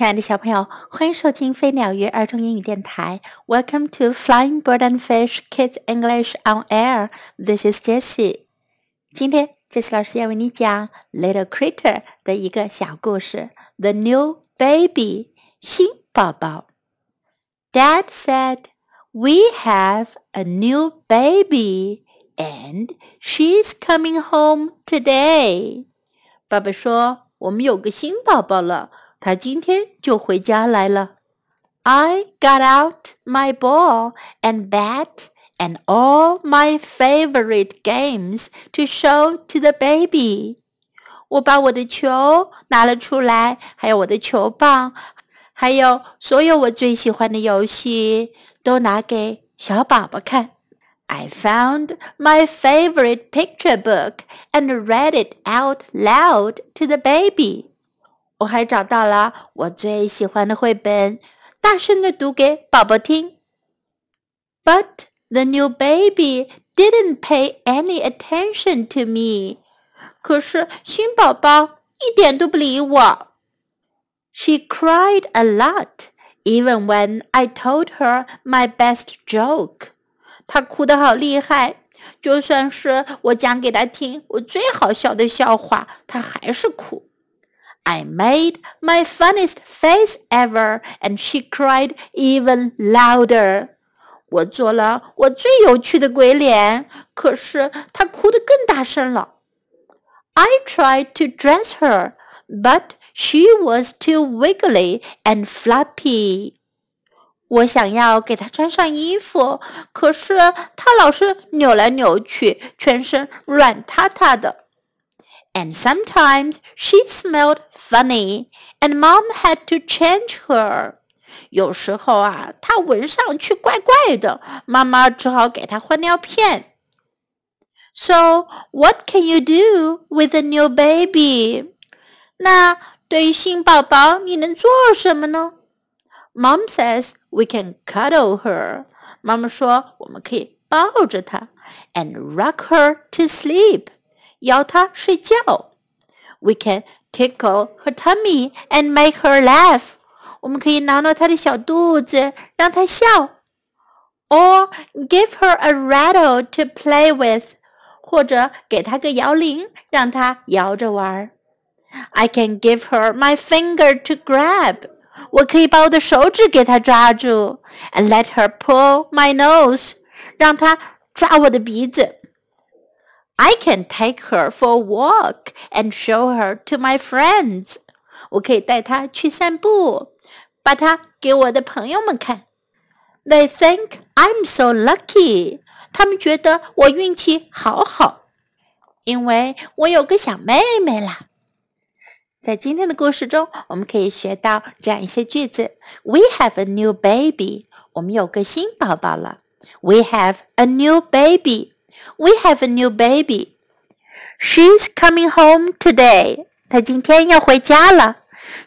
亲爱的小朋友，欢迎收听飞鸟鱼儿童英语电台。Welcome to Flying Bird and Fish Kids English on Air. This is Jessie. 今天，Jessie 老师要为你讲《Little Critter》的一个小故事，《The New Baby》新宝宝。Dad said, "We have a new baby, and she's coming home today." 爸爸说，我们有个新宝宝了。 他今天就回家来了。I got out my ball and bat and all my favorite games to show to the baby. 我把我的球拿了出来，还有我的球棒，还有所有我最喜欢的游戏都拿给小宝宝看。I found my favorite picture book and read it out loud to the baby. 我还找到了我最喜欢的绘本，大声的读给宝宝听。But the new baby didn't pay any attention to me。可是新宝宝一点都不理我。She cried a lot, even when I told her my best joke。她哭得好厉害，就算是我讲给她听我最好笑的笑话，她还是哭。I made my funniest face ever, and she cried even louder. 我做了我最有趣的鬼脸，可是她哭得更大声了。I tried to dress her, but she was too wiggly and floppy. 我想要给她穿上衣服，可是她老是扭来扭去，全身软塌塌的。 and sometimes she smelled funny, and mom had to change her. 有时候啊，她闻上去怪怪的，妈妈只好给她换尿片。So what can you do with a new baby? 那对于新宝宝，你能做什么呢？Mom says we can cuddle her. 妈妈说我们可以抱着她，and rock her to sleep. 摇她睡觉。We can tickle her tummy and make her laugh。我们可以挠挠她的小肚子，让她笑。Or give her a rattle to play with，或者给她个摇铃，让她摇着玩。I can give her my finger to grab。我可以把我的手指给她抓住，and let her pull my nose，让她抓我的鼻子。 I can take her for a walk and show her to my friends. 我可以带她去散步，把她给我的朋友们看。They think I'm so lucky. 他们觉得我运气好好，因为我有个小妹妹啦。在今天的故事中，我们可以学到这样一些句子：We have a new baby. 我们有个新宝宝了。We have a new baby. We have a new baby. She's coming home today. 她今天要回家了。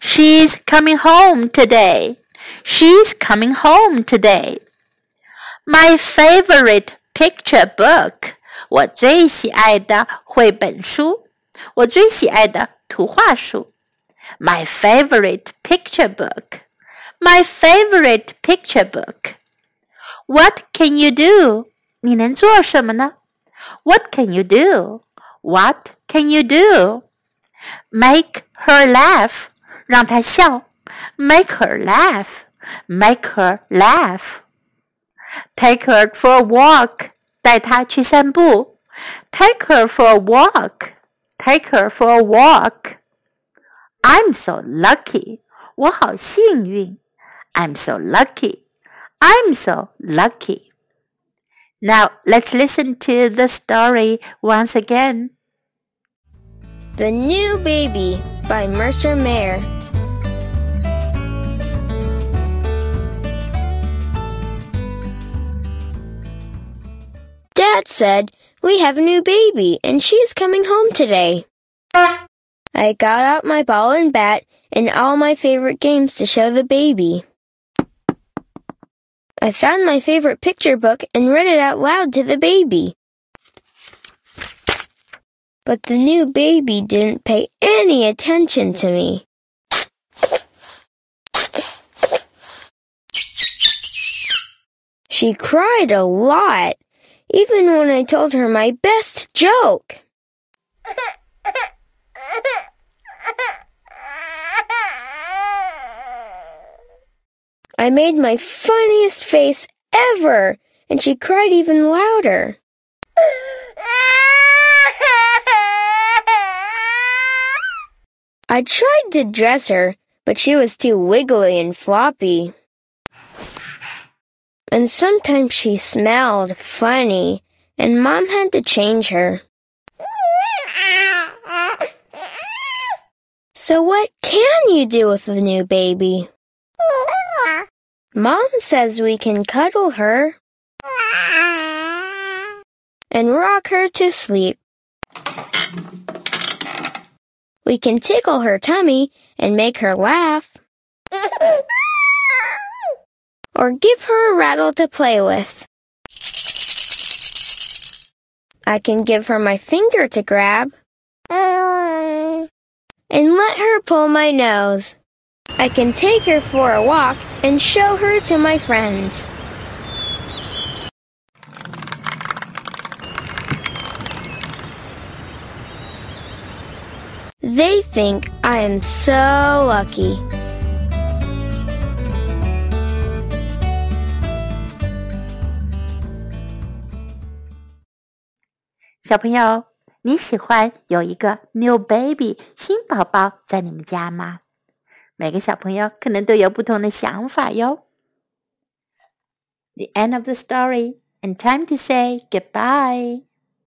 She's coming home today. She's coming home today. My favorite picture book. 我最喜爱的绘本书，我最喜爱的图画书。My favorite picture book. My favorite picture book. What can you do? 你能做什么呢？what can you do? What can you do? Make her laugh. 让她笑。Make her laugh. Make her laugh. Take her for a walk. 带她去散步。Take her for a walk. Take her for a walk. I'm so lucky. 我好幸运。I'm so lucky. I'm so lucky. Now let's listen to the story once again. The New Baby by Mercer Mayer. Dad said, We have a new baby and she's coming home today. I got out my ball and bat and all my favorite games to show the baby. I found my favorite picture book and read it out loud to the baby. But the new baby didn't pay any attention to me. She cried a lot, even when I told her my best joke. I made my funniest face ever, and she cried even louder. I tried to dress her, but she was too wiggly and floppy. And sometimes she smelled funny, and Mom had to change her. So, what can you do with the new baby? Mom says we can cuddle her and rock her to sleep. We can tickle her tummy and make her laugh. or give her a rattle to play with. I can give her my finger to grab and let her pull my nose. I can take her for a walk and show her to my friends. They think I am so lucky. 小朋友，你喜欢有一个 new baby 新宝宝在你们家吗？ 每个小朋友可能都有不同的想法哟。The end of the story, and time to say goodbye.